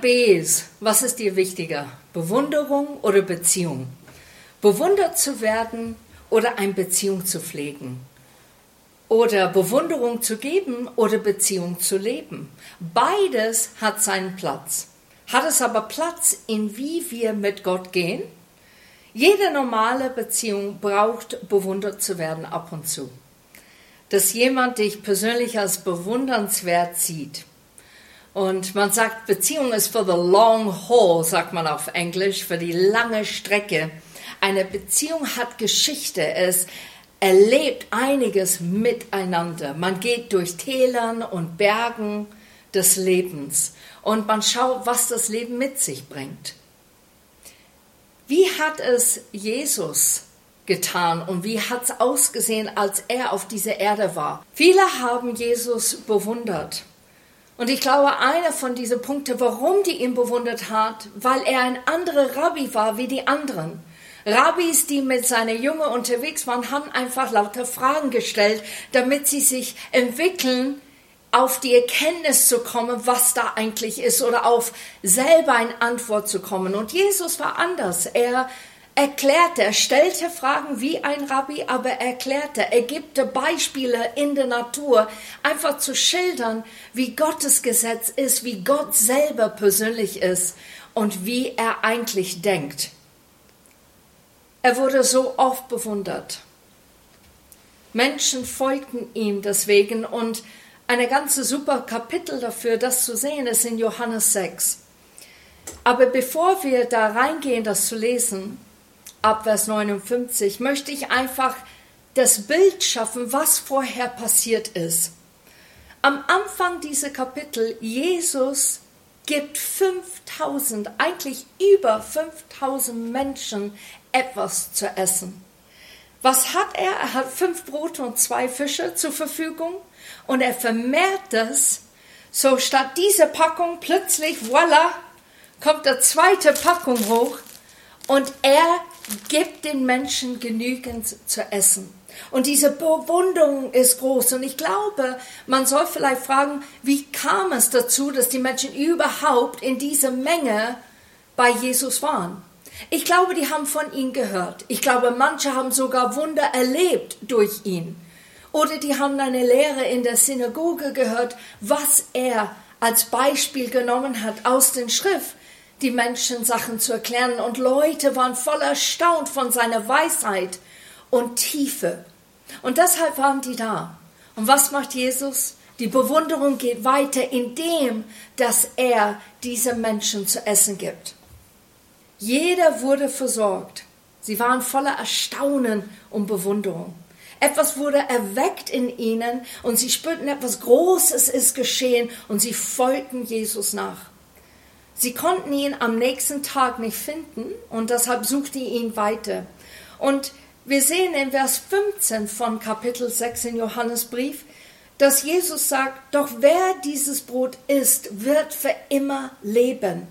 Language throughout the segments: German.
Bs, was ist dir wichtiger? Bewunderung oder Beziehung? Bewundert zu werden oder eine Beziehung zu pflegen? Oder Bewunderung zu geben oder Beziehung zu leben? Beides hat seinen Platz. Hat es aber Platz in wie wir mit Gott gehen? Jede normale Beziehung braucht bewundert zu werden ab und zu. Dass jemand dich persönlich als bewundernswert sieht, und man sagt, Beziehung ist for the long haul, sagt man auf Englisch, für die lange Strecke. Eine Beziehung hat Geschichte. Es erlebt einiges miteinander. Man geht durch Tälern und Bergen des Lebens und man schaut, was das Leben mit sich bringt. Wie hat es Jesus getan und wie hat es ausgesehen, als er auf dieser Erde war? Viele haben Jesus bewundert. Und ich glaube, einer von diesen Punkten, warum die ihn bewundert hat, weil er ein anderer Rabbi war wie die anderen. Rabbis, die mit seiner Junge unterwegs waren, haben einfach lauter Fragen gestellt, damit sie sich entwickeln, auf die Erkenntnis zu kommen, was da eigentlich ist, oder auf selber eine Antwort zu kommen. Und Jesus war anders. Er erklärte, er stellte Fragen wie ein Rabbi, aber erklärte, er gibt Beispiele in der Natur, einfach zu schildern, wie Gottes Gesetz ist, wie Gott selber persönlich ist und wie er eigentlich denkt. Er wurde so oft bewundert. Menschen folgten ihm deswegen und eine ganze super Kapitel dafür, das zu sehen, ist in Johannes 6. Aber bevor wir da reingehen, das zu lesen, ab Vers 59 möchte ich einfach das Bild schaffen, was vorher passiert ist. Am Anfang dieser Kapitel, Jesus gibt 5000, eigentlich über 5000 Menschen etwas zu essen. Was hat er? Er hat fünf Brote und zwei Fische zur Verfügung und er vermehrt das. So statt dieser Packung plötzlich, voilà, kommt der zweite Packung hoch und er gibt den Menschen genügend zu essen. Und diese Bewunderung ist groß. Und ich glaube, man soll vielleicht fragen, wie kam es dazu, dass die Menschen überhaupt in dieser Menge bei Jesus waren? Ich glaube, die haben von ihm gehört. Ich glaube, manche haben sogar Wunder erlebt durch ihn. Oder die haben eine Lehre in der Synagoge gehört, was er als Beispiel genommen hat aus den Schrift die Menschen Sachen zu erklären und Leute waren voll erstaunt von seiner Weisheit und Tiefe. Und deshalb waren die da. Und was macht Jesus? Die Bewunderung geht weiter, indem dass er diese Menschen zu essen gibt. Jeder wurde versorgt. Sie waren voller Erstaunen und Bewunderung. Etwas wurde erweckt in ihnen und sie spürten, etwas Großes ist geschehen und sie folgten Jesus nach. Sie konnten ihn am nächsten Tag nicht finden und deshalb suchte ihn weiter. Und wir sehen in Vers 15 von Kapitel 6 in Johannesbrief, dass Jesus sagt, doch wer dieses Brot isst, wird für immer leben.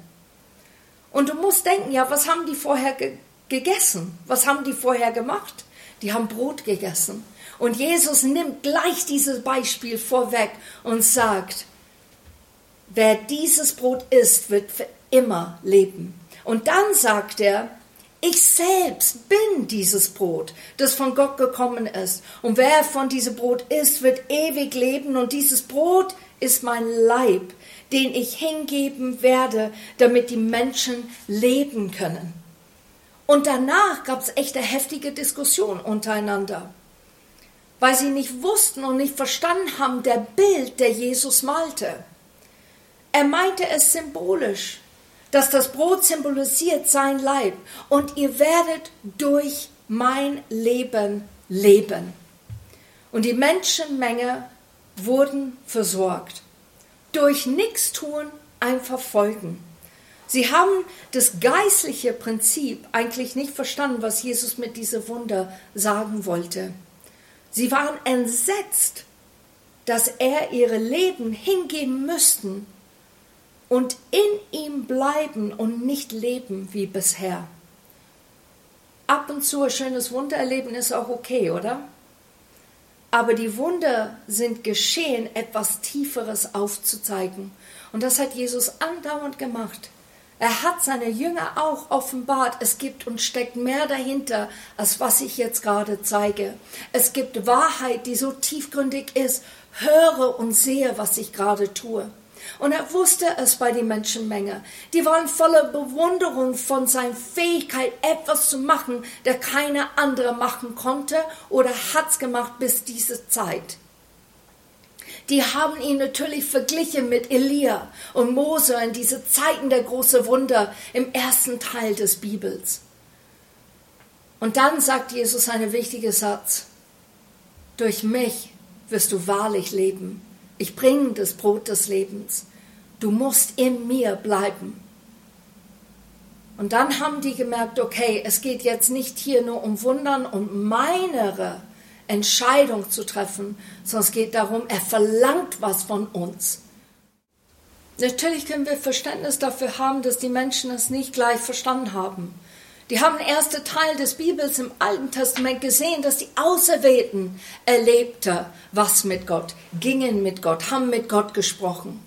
Und du musst denken, ja, was haben die vorher ge gegessen? Was haben die vorher gemacht? Die haben Brot gegessen. Und Jesus nimmt gleich dieses Beispiel vorweg und sagt, wer dieses Brot isst, wird für immer leben. Und dann sagt er, ich selbst bin dieses Brot, das von Gott gekommen ist. Und wer von diesem Brot isst, wird ewig leben. Und dieses Brot ist mein Leib, den ich hingeben werde, damit die Menschen leben können. Und danach gab es echt eine heftige Diskussion untereinander, weil sie nicht wussten und nicht verstanden haben, der Bild, der Jesus malte. Er meinte es symbolisch, dass das Brot symbolisiert sein Leib und ihr werdet durch mein Leben leben. Und die Menschenmenge wurden versorgt. Durch Nichtstun einfach folgen. Sie haben das geistliche Prinzip eigentlich nicht verstanden, was Jesus mit diesem Wunder sagen wollte. Sie waren entsetzt, dass er ihre Leben hingeben müssten, und in ihm bleiben und nicht leben wie bisher. Ab und zu ein schönes Wunder erleben ist auch okay, oder? Aber die Wunder sind geschehen, etwas Tieferes aufzuzeigen. Und das hat Jesus andauernd gemacht. Er hat seine Jünger auch offenbart, es gibt und steckt mehr dahinter, als was ich jetzt gerade zeige. Es gibt Wahrheit, die so tiefgründig ist. Höre und sehe, was ich gerade tue. Und er wusste es bei der Menschenmenge. Die waren voller Bewunderung von seiner Fähigkeit, etwas zu machen, der keine andere machen konnte oder hat's gemacht bis diese Zeit. Die haben ihn natürlich verglichen mit Elia und Mose in diese Zeiten der großen Wunder im ersten Teil des Bibels. Und dann sagt Jesus einen wichtigen Satz. Durch mich wirst du wahrlich leben. Ich bringe das Brot des Lebens. Du musst in mir bleiben. Und dann haben die gemerkt, okay, es geht jetzt nicht hier nur um Wundern und meinere Entscheidung zu treffen, sondern es geht darum, er verlangt was von uns. Natürlich können wir Verständnis dafür haben, dass die Menschen es nicht gleich verstanden haben. Die haben den ersten Teil des Bibels im Alten Testament gesehen, dass die Auserwählten erlebte was mit Gott, gingen mit Gott, haben mit Gott gesprochen.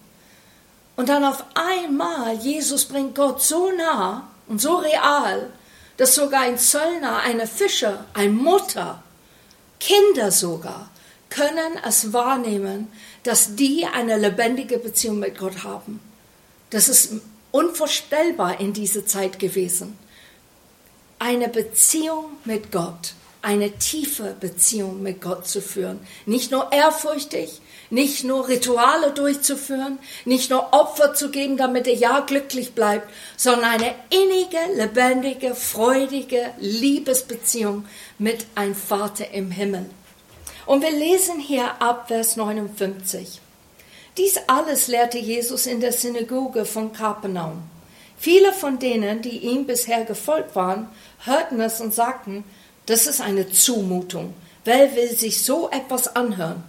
Und dann auf einmal, Jesus bringt Gott so nah und so real, dass sogar ein Zöllner, eine Fischer, eine Mutter Kinder sogar können es wahrnehmen, dass die eine lebendige Beziehung mit Gott haben. Das ist unvorstellbar in dieser Zeit gewesen. Eine Beziehung mit Gott, eine tiefe Beziehung mit Gott zu führen. Nicht nur ehrfurchtig, nicht nur Rituale durchzuführen, nicht nur Opfer zu geben, damit er ja glücklich bleibt, sondern eine innige, lebendige, freudige Liebesbeziehung mit einem Vater im Himmel. Und wir lesen hier ab Vers 59. Dies alles lehrte Jesus in der Synagoge von Kapernaum. Viele von denen, die ihm bisher gefolgt waren, hörten es und sagten, das ist eine Zumutung. Wer will sich so etwas anhören?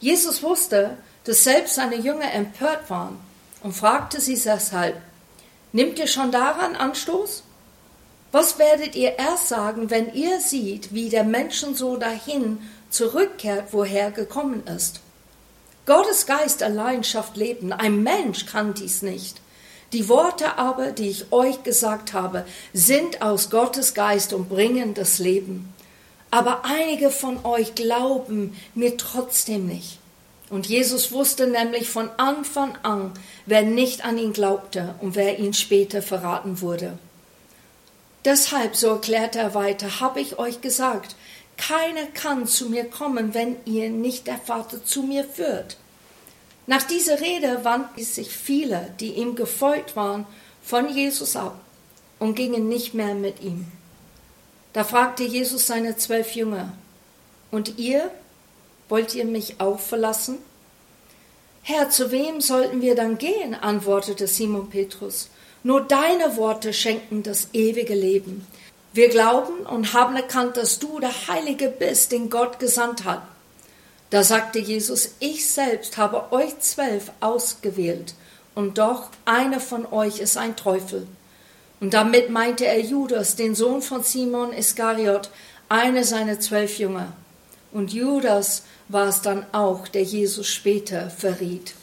Jesus wusste, dass selbst seine Jünger empört waren und fragte sie deshalb, Nimmt ihr schon daran Anstoß? Was werdet ihr erst sagen, wenn ihr seht, wie der Menschensohn dahin zurückkehrt, woher er gekommen ist? Gottes Geist allein schafft Leben, ein Mensch kann dies nicht. Die Worte aber, die ich euch gesagt habe, sind aus Gottes Geist und bringen das Leben. Aber einige von euch glauben mir trotzdem nicht. Und Jesus wusste nämlich von Anfang an, wer nicht an ihn glaubte und wer ihn später verraten wurde. Deshalb, so erklärte er weiter, habe ich euch gesagt, keiner kann zu mir kommen, wenn ihr nicht der Vater zu mir führt. Nach dieser Rede wandten sich viele, die ihm gefolgt waren, von Jesus ab und gingen nicht mehr mit ihm. Da fragte Jesus seine zwölf Jünger, und ihr, wollt ihr mich auch verlassen? Herr, zu wem sollten wir dann gehen? antwortete Simon Petrus. Nur deine Worte schenken das ewige Leben. Wir glauben und haben erkannt, dass du der Heilige bist, den Gott gesandt hat. Da sagte Jesus, ich selbst habe euch zwölf ausgewählt, und doch einer von euch ist ein Teufel. Und damit meinte er Judas, den Sohn von Simon Iskariot, einer seiner zwölf Jünger. Und Judas war es dann auch, der Jesus später verriet.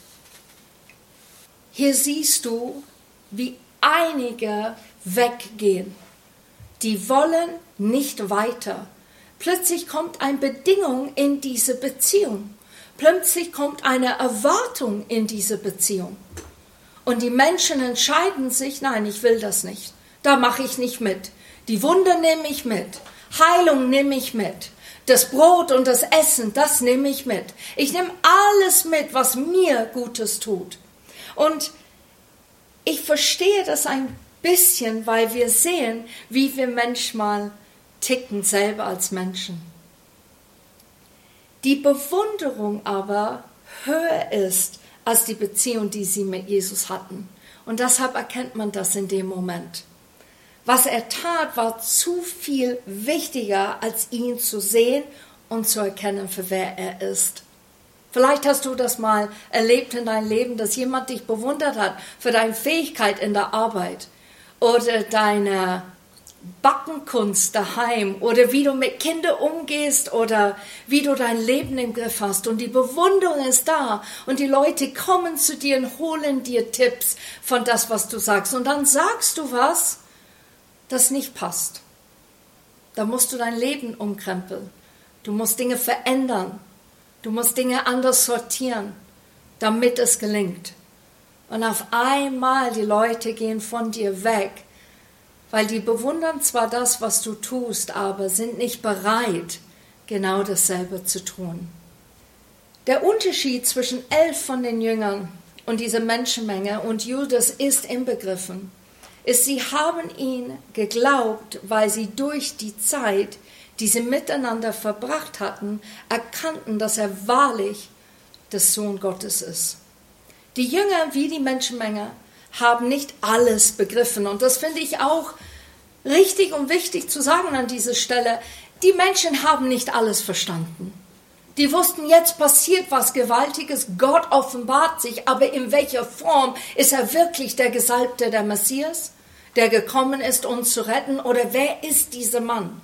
Hier siehst du, wie einige weggehen. Die wollen nicht weiter. Plötzlich kommt eine Bedingung in diese Beziehung. Plötzlich kommt eine Erwartung in diese Beziehung. Und die Menschen entscheiden sich, nein, ich will das nicht. Da mache ich nicht mit. Die Wunder nehme ich mit. Heilung nehme ich mit. Das Brot und das Essen, das nehme ich mit. Ich nehme alles mit, was mir Gutes tut. Und ich verstehe das ein bisschen, weil wir sehen, wie wir manchmal ticken selber als Menschen. Die Bewunderung aber höher ist als die Beziehung, die sie mit Jesus hatten. Und deshalb erkennt man das in dem Moment. Was er tat, war zu viel wichtiger, als ihn zu sehen und zu erkennen, für wer er ist. Vielleicht hast du das mal erlebt in deinem Leben, dass jemand dich bewundert hat für deine Fähigkeit in der Arbeit oder deine Backenkunst daheim oder wie du mit Kindern umgehst oder wie du dein Leben im Griff hast. Und die Bewunderung ist da und die Leute kommen zu dir und holen dir Tipps von das, was du sagst. Und dann sagst du was, das nicht passt. Da musst du dein Leben umkrempeln. Du musst Dinge verändern. Du musst Dinge anders sortieren, damit es gelingt. Und auf einmal die Leute gehen von dir weg weil die bewundern zwar das, was du tust, aber sind nicht bereit, genau dasselbe zu tun. Der Unterschied zwischen elf von den Jüngern und dieser Menschenmenge und Judas ist inbegriffen, ist, sie haben ihn geglaubt, weil sie durch die Zeit, die sie miteinander verbracht hatten, erkannten, dass er wahrlich der Sohn Gottes ist. Die Jünger wie die Menschenmenge haben nicht alles begriffen. Und das finde ich auch richtig und wichtig zu sagen an dieser Stelle. Die Menschen haben nicht alles verstanden. Die wussten, jetzt passiert was Gewaltiges, Gott offenbart sich, aber in welcher Form ist er wirklich der Gesalbte, der Messias, der gekommen ist, uns zu retten, oder wer ist dieser Mann?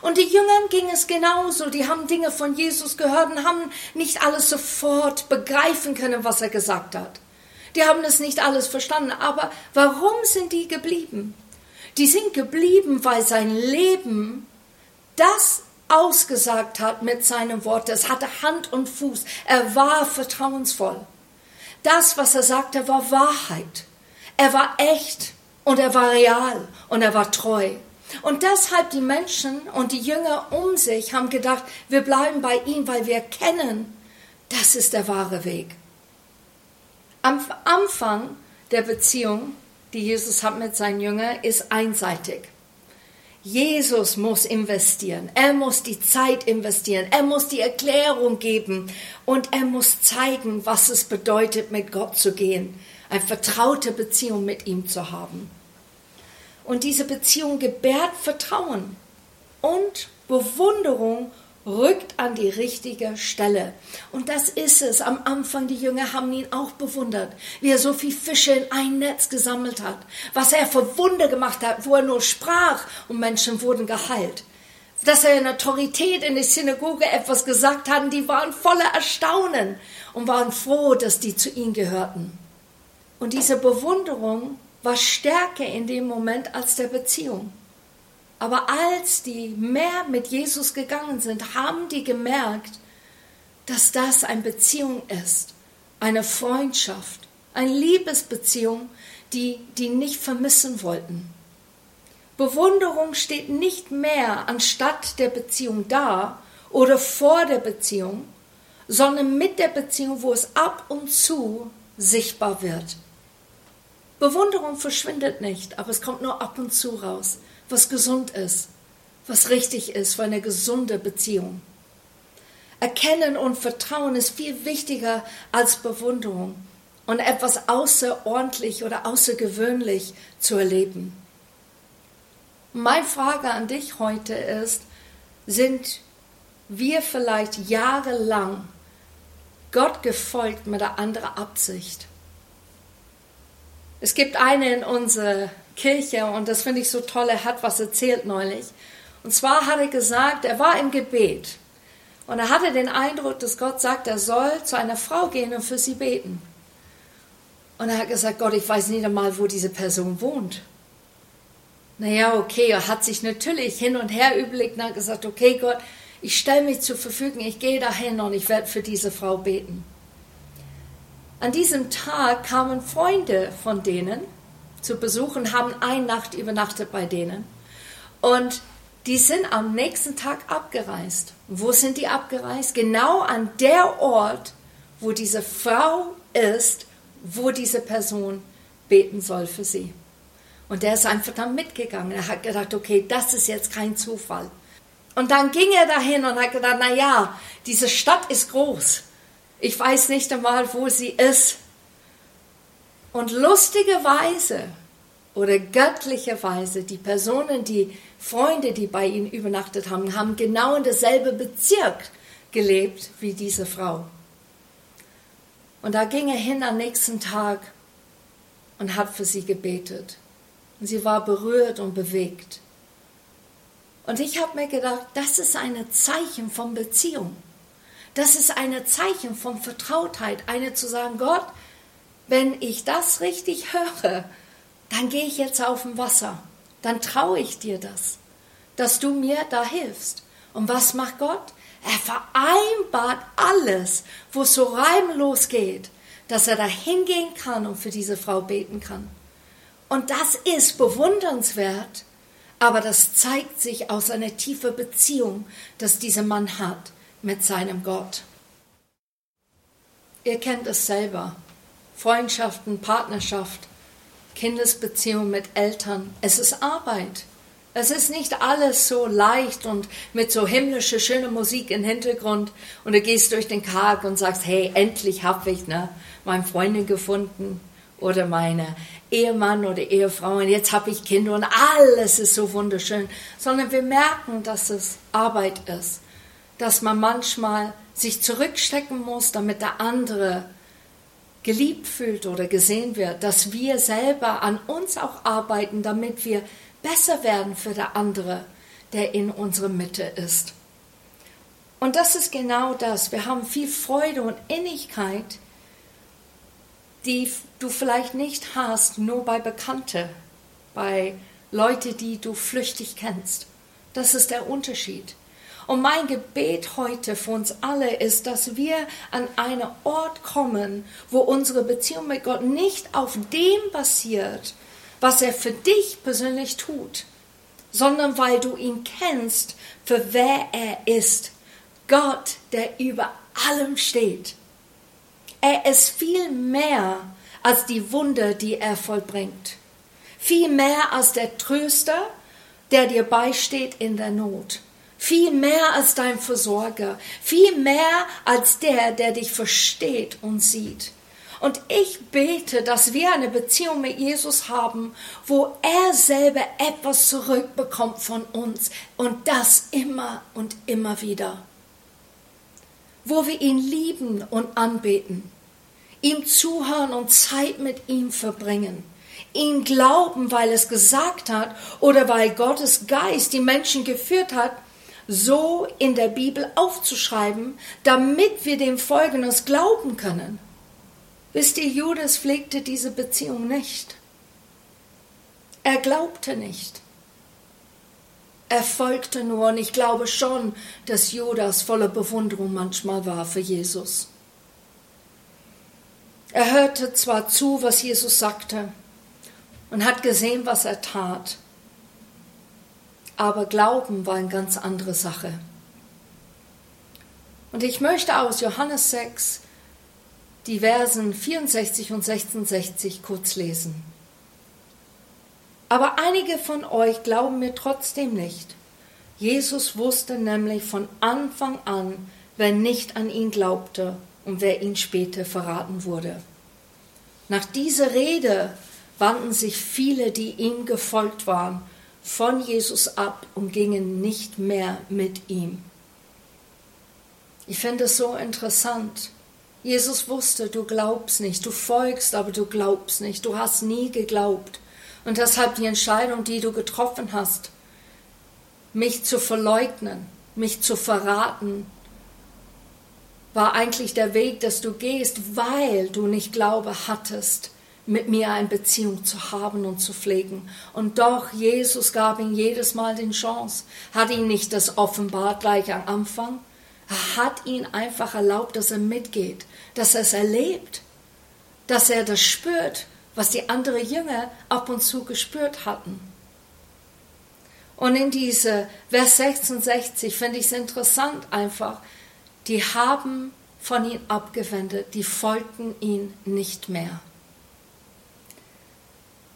Und die Jüngern ging es genauso. Die haben Dinge von Jesus gehört und haben nicht alles sofort begreifen können, was er gesagt hat. Die haben es nicht alles verstanden. Aber warum sind die geblieben? Die sind geblieben, weil sein Leben das ausgesagt hat mit seinem Wort. Es hatte Hand und Fuß. Er war vertrauensvoll. Das, was er sagte, war Wahrheit. Er war echt und er war real und er war treu. Und deshalb die Menschen und die Jünger um sich haben gedacht, wir bleiben bei ihm, weil wir kennen, das ist der wahre Weg. Am Anfang der Beziehung, die Jesus hat mit seinen Jüngern, ist einseitig. Jesus muss investieren, er muss die Zeit investieren, er muss die Erklärung geben und er muss zeigen, was es bedeutet, mit Gott zu gehen, eine vertraute Beziehung mit ihm zu haben. Und diese Beziehung gebärt Vertrauen und Bewunderung rückt an die richtige Stelle. Und das ist es. Am Anfang, die Jünger haben ihn auch bewundert, wie er so viel Fische in ein Netz gesammelt hat, was er für Wunder gemacht hat, wo er nur sprach und Menschen wurden geheilt. Dass er in Autorität in der Synagoge etwas gesagt hat, die waren voller Erstaunen und waren froh, dass die zu ihm gehörten. Und diese Bewunderung war stärker in dem Moment als der Beziehung. Aber als die mehr mit Jesus gegangen sind, haben die gemerkt, dass das eine Beziehung ist, eine Freundschaft, eine Liebesbeziehung, die die nicht vermissen wollten. Bewunderung steht nicht mehr anstatt der Beziehung da oder vor der Beziehung, sondern mit der Beziehung, wo es ab und zu sichtbar wird. Bewunderung verschwindet nicht, aber es kommt nur ab und zu raus was gesund ist, was richtig ist für eine gesunde Beziehung. Erkennen und Vertrauen ist viel wichtiger als Bewunderung und etwas außerordentlich oder außergewöhnlich zu erleben. Meine Frage an dich heute ist, sind wir vielleicht jahrelang Gott gefolgt mit einer anderen Absicht? Es gibt eine in unserer Kirche und das finde ich so toll, er hat was erzählt neulich. Und zwar hat er gesagt, er war im Gebet und er hatte den Eindruck, dass Gott sagt, er soll zu einer Frau gehen und für sie beten. Und er hat gesagt, Gott, ich weiß nicht einmal, wo diese Person wohnt. Naja, okay, er hat sich natürlich hin und her überlegt und hat gesagt, okay, Gott, ich stelle mich zur Verfügung, ich gehe dahin und ich werde für diese Frau beten. An diesem Tag kamen Freunde von denen zu besuchen, haben eine Nacht übernachtet bei denen. Und die sind am nächsten Tag abgereist. Wo sind die abgereist? Genau an der Ort, wo diese Frau ist, wo diese Person beten soll für sie. Und der ist einfach dann mitgegangen. Er hat gedacht, okay, das ist jetzt kein Zufall. Und dann ging er dahin und hat gedacht, na ja, diese Stadt ist groß. Ich weiß nicht einmal, wo sie ist. Und lustigerweise oder göttlicherweise die Personen, die Freunde, die bei ihnen übernachtet haben, haben genau in derselben Bezirk gelebt wie diese Frau. Und da ging er hin am nächsten Tag und hat für sie gebetet. Und sie war berührt und bewegt. Und ich habe mir gedacht, das ist ein Zeichen von Beziehung. Das ist ein Zeichen von Vertrautheit, eine zu sagen, Gott, wenn ich das richtig höre, dann gehe ich jetzt auf dem Wasser. Dann traue ich dir das, dass du mir da hilfst. Und was macht Gott? Er vereinbart alles, wo es so reimlos geht, dass er da hingehen kann und für diese Frau beten kann. Und das ist bewundernswert, aber das zeigt sich aus einer tiefen Beziehung, dass dieser Mann hat mit seinem Gott. Ihr kennt es selber. Freundschaften, Partnerschaft, Kindesbeziehung mit Eltern. Es ist Arbeit. Es ist nicht alles so leicht und mit so himmlischer, schöner Musik im Hintergrund und du gehst durch den Tag und sagst, hey, endlich habe ich ne, meine Freundin gefunden oder meine Ehemann oder Ehefrau und jetzt habe ich Kinder und alles ist so wunderschön, sondern wir merken, dass es Arbeit ist, dass man manchmal sich zurückstecken muss, damit der andere geliebt fühlt oder gesehen wird, dass wir selber an uns auch arbeiten, damit wir besser werden für der andere, der in unserer Mitte ist. Und das ist genau das. Wir haben viel Freude und Innigkeit, die du vielleicht nicht hast, nur bei Bekannte, bei Leute, die du flüchtig kennst. Das ist der Unterschied. Und mein Gebet heute für uns alle ist, dass wir an einen Ort kommen, wo unsere Beziehung mit Gott nicht auf dem basiert, was er für dich persönlich tut, sondern weil du ihn kennst, für wer er ist. Gott, der über allem steht. Er ist viel mehr als die Wunder, die er vollbringt. Viel mehr als der Tröster, der dir beisteht in der Not. Viel mehr als dein Versorger. Viel mehr als der, der dich versteht und sieht. Und ich bete, dass wir eine Beziehung mit Jesus haben, wo er selber etwas zurückbekommt von uns und das immer und immer wieder. Wo wir ihn lieben und anbeten, ihm zuhören und Zeit mit ihm verbringen, ihn glauben, weil es gesagt hat oder weil Gottes Geist die Menschen geführt hat, so in der Bibel aufzuschreiben, damit wir dem Folgendes glauben können. Wisst ihr, Judas pflegte diese Beziehung nicht. Er glaubte nicht. Er folgte nur und ich glaube schon, dass Judas voller Bewunderung manchmal war für Jesus. Er hörte zwar zu, was Jesus sagte und hat gesehen, was er tat, aber Glauben war eine ganz andere Sache. Und ich möchte aus Johannes 6 die Versen 64 und 66 kurz lesen. Aber einige von euch glauben mir trotzdem nicht. Jesus wusste nämlich von Anfang an, wer nicht an ihn glaubte und wer ihn später verraten wurde. Nach dieser Rede wandten sich viele, die ihm gefolgt waren, von Jesus ab und gingen nicht mehr mit ihm. Ich finde es so interessant. Jesus wusste, du glaubst nicht, du folgst, aber du glaubst nicht, du hast nie geglaubt. Und deshalb die Entscheidung, die du getroffen hast, mich zu verleugnen, mich zu verraten, war eigentlich der Weg, dass du gehst, weil du nicht Glaube hattest, mit mir eine Beziehung zu haben und zu pflegen. Und doch, Jesus gab ihm jedes Mal die Chance, hat ihn nicht das offenbart gleich am Anfang, er hat ihn einfach erlaubt, dass er mitgeht, dass er es erlebt, dass er das spürt, was die anderen Jünger ab und zu gespürt hatten. Und in diese Vers 66 finde ich es interessant einfach, die haben von ihm abgewendet, die folgten ihm nicht mehr.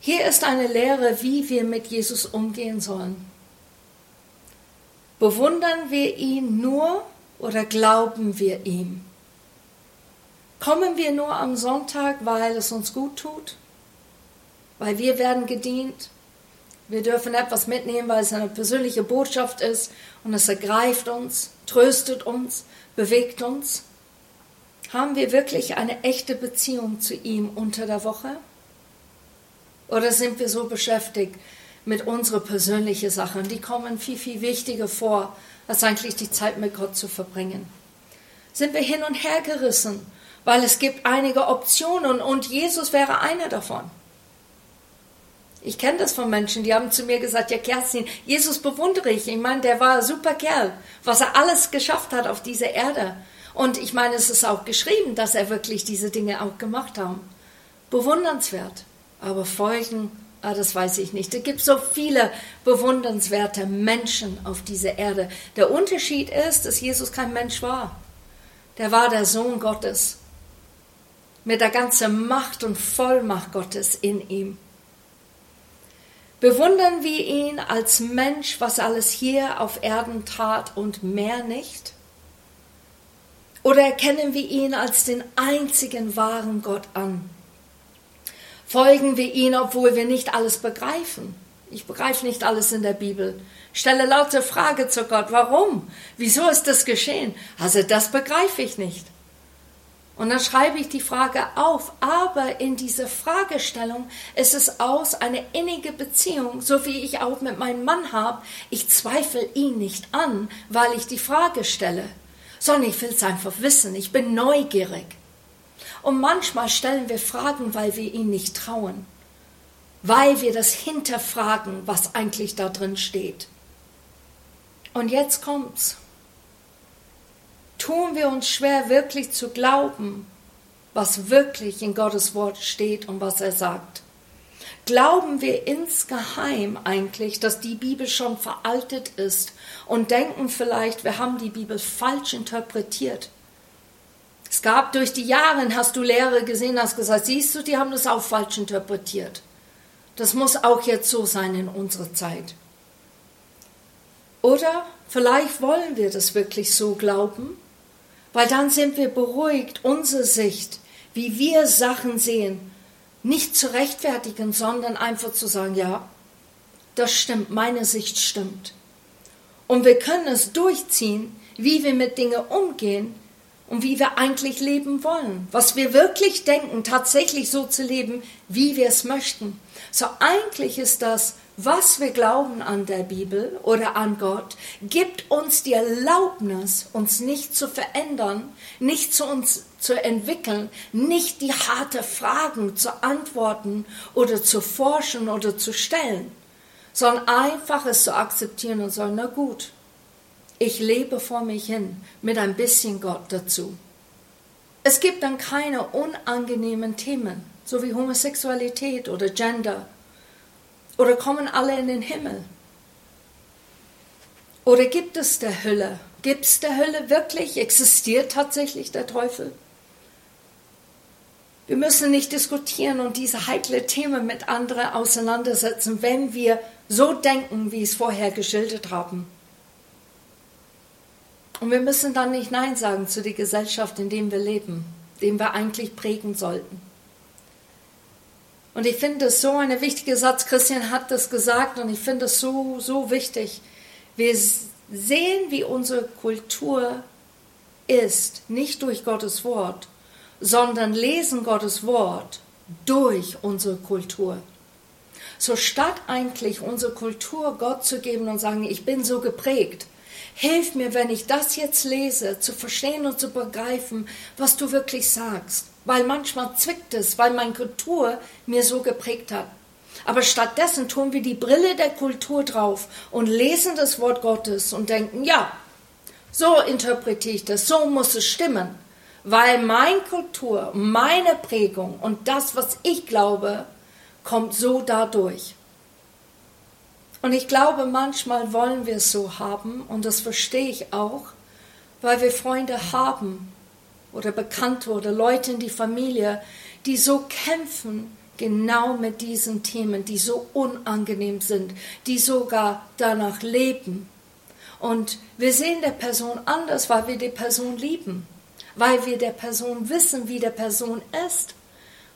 Hier ist eine Lehre, wie wir mit Jesus umgehen sollen. Bewundern wir ihn nur oder glauben wir ihm? Kommen wir nur am Sonntag, weil es uns gut tut? Weil wir werden gedient? Wir dürfen etwas mitnehmen, weil es eine persönliche Botschaft ist und es ergreift uns, tröstet uns, bewegt uns. Haben wir wirklich eine echte Beziehung zu ihm unter der Woche? Oder sind wir so beschäftigt mit unserer persönlichen Sache. Und die kommen viel, viel wichtiger vor, als eigentlich die Zeit mit Gott zu verbringen. Sind wir hin und her gerissen, weil es gibt einige Optionen und Jesus wäre einer davon. Ich kenne das von Menschen, die haben zu mir gesagt, ja Kerstin, Jesus bewundere ich. Ich meine, der war ein super Kerl, was er alles geschafft hat auf dieser Erde. Und ich meine, es ist auch geschrieben, dass er wirklich diese Dinge auch gemacht hat. Bewundernswert. Aber Folgen, ah, das weiß ich nicht. Es gibt so viele bewundernswerte Menschen auf dieser Erde. Der Unterschied ist, dass Jesus kein Mensch war. Der war der Sohn Gottes. Mit der ganzen Macht und Vollmacht Gottes in ihm. Bewundern wir ihn als Mensch, was alles hier auf Erden tat und mehr nicht? Oder erkennen wir ihn als den einzigen wahren Gott an? Folgen wir ihn, obwohl wir nicht alles begreifen? Ich begreife nicht alles in der Bibel. Stelle laute Frage zu Gott. Warum? Wieso ist das geschehen? Also das begreife ich nicht. Und dann schreibe ich die Frage auf, aber in dieser Fragestellung ist es aus eine innige Beziehung, so wie ich auch mit meinem Mann habe. Ich zweifle ihn nicht an, weil ich die Frage stelle, sondern ich will es einfach wissen. Ich bin neugierig. Und manchmal stellen wir Fragen, weil wir ihn nicht trauen, weil wir das hinterfragen, was eigentlich da drin steht. Und jetzt kommt's tun wir uns schwer, wirklich zu glauben, was wirklich in Gottes Wort steht und was er sagt. Glauben wir insgeheim eigentlich, dass die Bibel schon veraltet ist und denken vielleicht, wir haben die Bibel falsch interpretiert. Es gab durch die Jahre, hast du Lehre gesehen, hast gesagt, siehst du, die haben das auch falsch interpretiert. Das muss auch jetzt so sein in unserer Zeit. Oder vielleicht wollen wir das wirklich so glauben weil dann sind wir beruhigt, unsere Sicht, wie wir Sachen sehen, nicht zu rechtfertigen, sondern einfach zu sagen, ja, das stimmt, meine Sicht stimmt. Und wir können es durchziehen, wie wir mit Dingen umgehen und wie wir eigentlich leben wollen. Was wir wirklich denken, tatsächlich so zu leben, wie wir es möchten. So eigentlich ist das was wir glauben an der Bibel oder an Gott, gibt uns die Erlaubnis, uns nicht zu verändern, nicht zu uns zu entwickeln, nicht die harte Fragen zu antworten oder zu forschen oder zu stellen, sondern einfach es zu akzeptieren und sagen, na gut, ich lebe vor mich hin mit ein bisschen Gott dazu. Es gibt dann keine unangenehmen Themen, so wie Homosexualität oder Gender oder kommen alle in den Himmel? Oder gibt es der Hölle? Gibt es der Hölle wirklich? Existiert tatsächlich der Teufel? Wir müssen nicht diskutieren und diese heikle Themen mit anderen auseinandersetzen, wenn wir so denken, wie es vorher geschildert haben. Und wir müssen dann nicht Nein sagen zu der Gesellschaft, in der wir leben, dem wir eigentlich prägen sollten. Und ich finde es so ein wichtiger Satz, Christian hat das gesagt und ich finde es so, so wichtig. Wir sehen, wie unsere Kultur ist, nicht durch Gottes Wort, sondern lesen Gottes Wort durch unsere Kultur. So statt eigentlich unsere Kultur Gott zu geben und sagen, ich bin so geprägt, hilf mir, wenn ich das jetzt lese, zu verstehen und zu begreifen, was du wirklich sagst weil manchmal zwickt es, weil meine Kultur mir so geprägt hat. Aber stattdessen tun wir die Brille der Kultur drauf und lesen das Wort Gottes und denken, ja, so interpretiere ich das, so muss es stimmen, weil meine Kultur, meine Prägung und das, was ich glaube, kommt so dadurch. Und ich glaube, manchmal wollen wir es so haben und das verstehe ich auch, weil wir Freunde haben, oder Bekannte oder Leute in die Familie, die so kämpfen genau mit diesen Themen, die so unangenehm sind, die sogar danach leben. Und wir sehen der Person anders, weil wir die Person lieben, weil wir der Person wissen, wie der Person ist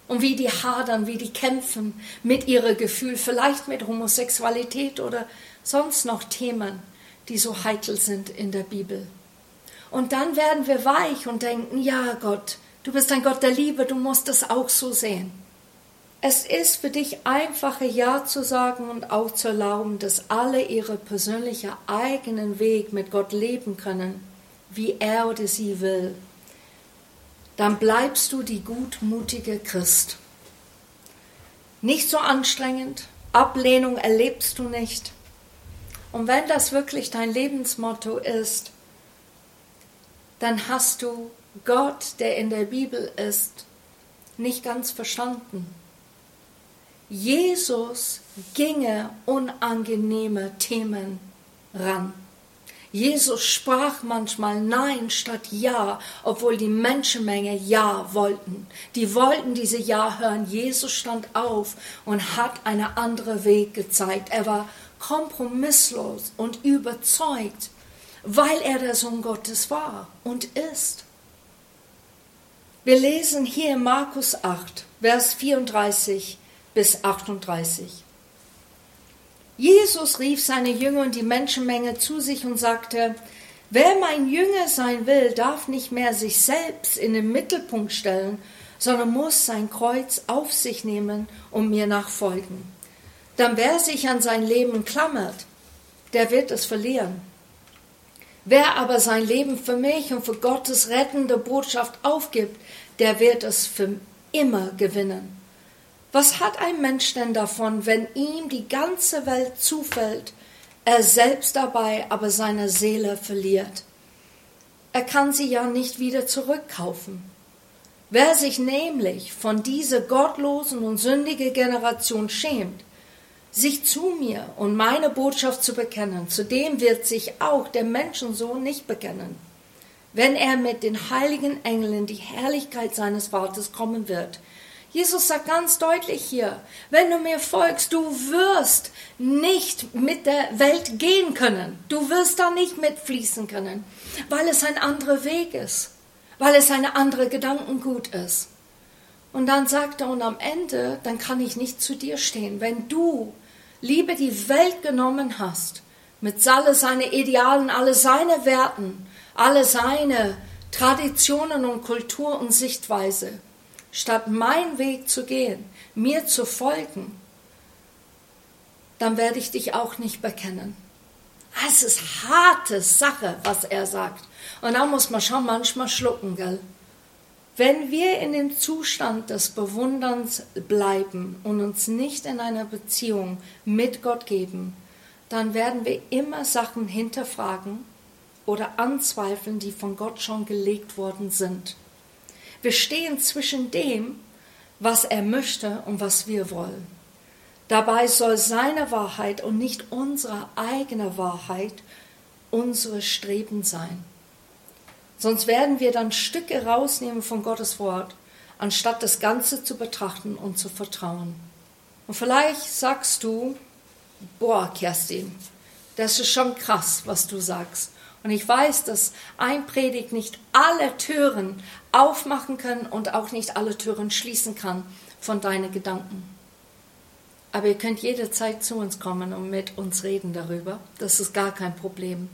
und wie die hadern, wie die kämpfen mit ihrem Gefühl, vielleicht mit Homosexualität oder sonst noch Themen, die so heikel sind in der Bibel. Und dann werden wir weich und denken, ja Gott, du bist ein Gott der Liebe, du musst es auch so sehen. Es ist für dich einfacher, Ja zu sagen und auch zu erlauben, dass alle ihre persönlichen eigenen Weg mit Gott leben können, wie er oder sie will. Dann bleibst du die gutmutige Christ. Nicht so anstrengend, Ablehnung erlebst du nicht. Und wenn das wirklich dein Lebensmotto ist, dann hast du Gott, der in der Bibel ist, nicht ganz verstanden. Jesus ginge unangenehme Themen ran. Jesus sprach manchmal Nein statt Ja, obwohl die Menschenmenge Ja wollten. Die wollten diese Ja hören. Jesus stand auf und hat einen anderen Weg gezeigt. Er war kompromisslos und überzeugt, weil er der Sohn Gottes war und ist. Wir lesen hier Markus 8, Vers 34 bis 38. Jesus rief seine Jünger und die Menschenmenge zu sich und sagte, Wer mein Jünger sein will, darf nicht mehr sich selbst in den Mittelpunkt stellen, sondern muss sein Kreuz auf sich nehmen und mir nachfolgen. Dann wer sich an sein Leben klammert, der wird es verlieren. Wer aber sein Leben für mich und für Gottes rettende Botschaft aufgibt, der wird es für immer gewinnen. Was hat ein Mensch denn davon, wenn ihm die ganze Welt zufällt, er selbst dabei aber seine Seele verliert? Er kann sie ja nicht wieder zurückkaufen. Wer sich nämlich von dieser gottlosen und sündigen Generation schämt, sich zu mir und meine Botschaft zu bekennen, zu dem wird sich auch der Menschensohn nicht bekennen, wenn er mit den heiligen Engeln die Herrlichkeit seines Vaters kommen wird. Jesus sagt ganz deutlich hier, wenn du mir folgst, du wirst nicht mit der Welt gehen können. Du wirst da nicht mitfließen können, weil es ein anderer Weg ist, weil es eine andere Gedankengut ist. Und dann sagt er, und am Ende, dann kann ich nicht zu dir stehen. Wenn du Liebe die Welt genommen hast, mit alle seine Idealen, alle seine Werten, alle seine Traditionen und Kultur und Sichtweise, statt meinen Weg zu gehen, mir zu folgen, dann werde ich dich auch nicht bekennen. Es ist harte Sache, was er sagt. Und da muss man schon manchmal schlucken, gell? Wenn wir in dem Zustand des Bewunderns bleiben und uns nicht in einer Beziehung mit Gott geben, dann werden wir immer Sachen hinterfragen oder anzweifeln, die von Gott schon gelegt worden sind. Wir stehen zwischen dem, was er möchte und was wir wollen. Dabei soll seine Wahrheit und nicht unsere eigene Wahrheit unsere Streben sein. Sonst werden wir dann Stücke rausnehmen von Gottes Wort, anstatt das Ganze zu betrachten und zu vertrauen. Und vielleicht sagst du, boah, Kerstin, das ist schon krass, was du sagst. Und ich weiß, dass ein Predigt nicht alle Türen aufmachen kann und auch nicht alle Türen schließen kann von deinen Gedanken. Aber ihr könnt jederzeit zu uns kommen und mit uns reden darüber. Das ist gar kein Problem.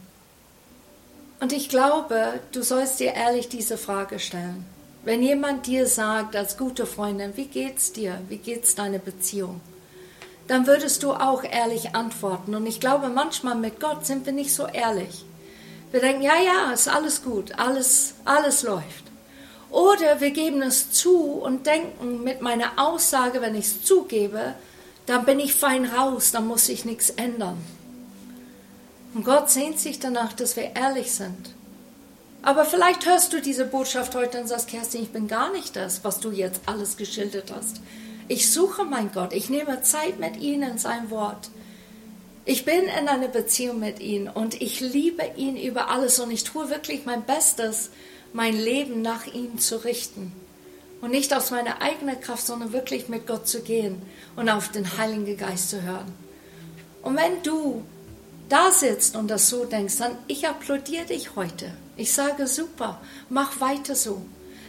Und ich glaube, du sollst dir ehrlich diese Frage stellen. Wenn jemand dir sagt, als gute Freundin, wie geht's dir? Wie geht's deine Beziehung? Dann würdest du auch ehrlich antworten. Und ich glaube, manchmal mit Gott sind wir nicht so ehrlich. Wir denken, ja, ja, ist alles gut, alles, alles läuft. Oder wir geben es zu und denken mit meiner Aussage, wenn ich es zugebe, dann bin ich fein raus, dann muss ich nichts ändern. Und Gott sehnt sich danach, dass wir ehrlich sind. Aber vielleicht hörst du diese Botschaft heute und sagst, Kerstin, ich bin gar nicht das, was du jetzt alles geschildert hast. Ich suche mein Gott, ich nehme Zeit mit ihm in sein Wort. Ich bin in einer Beziehung mit ihm und ich liebe ihn über alles und ich tue wirklich mein Bestes, mein Leben nach ihm zu richten. Und nicht aus meiner eigenen Kraft, sondern wirklich mit Gott zu gehen und auf den Heiligen Geist zu hören. Und wenn du da sitzt und das so denkst, dann ich applaudiere dich heute. Ich sage super, mach weiter so.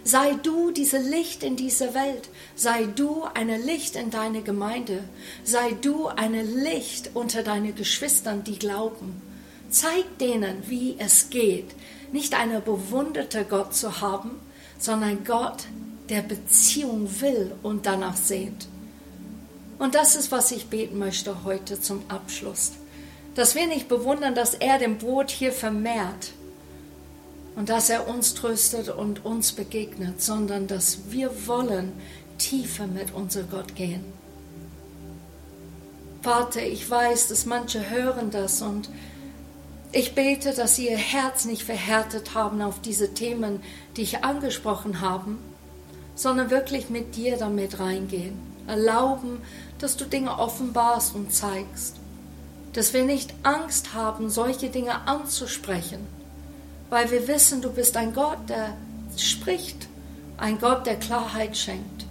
Sei du diese Licht in dieser Welt. Sei du eine Licht in deine Gemeinde. Sei du eine Licht unter deine Geschwistern, die glauben. Zeig denen, wie es geht, nicht eine bewunderte Gott zu haben, sondern Gott, der Beziehung will und danach sehnt. Und das ist, was ich beten möchte heute zum Abschluss. Dass wir nicht bewundern, dass er den Brot hier vermehrt und dass er uns tröstet und uns begegnet, sondern dass wir wollen tiefer mit unserem Gott gehen. Vater, ich weiß, dass manche hören das und ich bete, dass sie ihr Herz nicht verhärtet haben auf diese Themen, die ich angesprochen habe, sondern wirklich mit dir damit reingehen. Erlauben, dass du Dinge offenbarst und zeigst. Dass wir nicht Angst haben, solche Dinge anzusprechen, weil wir wissen, du bist ein Gott, der spricht, ein Gott, der Klarheit schenkt.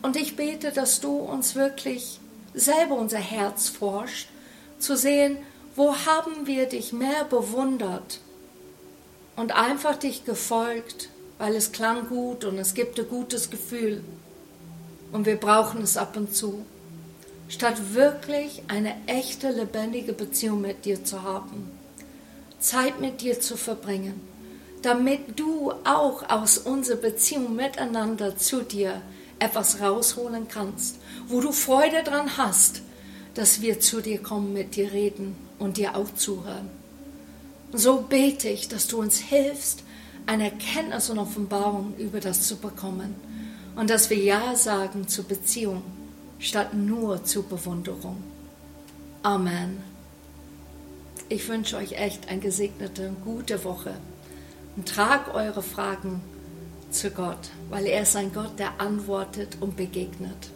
Und ich bete, dass du uns wirklich selber unser Herz forscht, zu sehen, wo haben wir dich mehr bewundert und einfach dich gefolgt, weil es klang gut und es gibt ein gutes Gefühl und wir brauchen es ab und zu, statt wirklich eine echte, lebendige Beziehung mit dir zu haben, Zeit mit dir zu verbringen, damit du auch aus unserer Beziehung miteinander zu dir etwas rausholen kannst, wo du Freude dran hast, dass wir zu dir kommen, mit dir reden und dir auch zuhören. So bete ich, dass du uns hilfst, eine Erkenntnis und Offenbarung über das zu bekommen und dass wir Ja sagen zur Beziehung statt nur zur Bewunderung. Amen. Ich wünsche euch echt eine gesegnete, gute Woche und tragt eure Fragen zu Gott, weil er ist ein Gott, der antwortet und begegnet.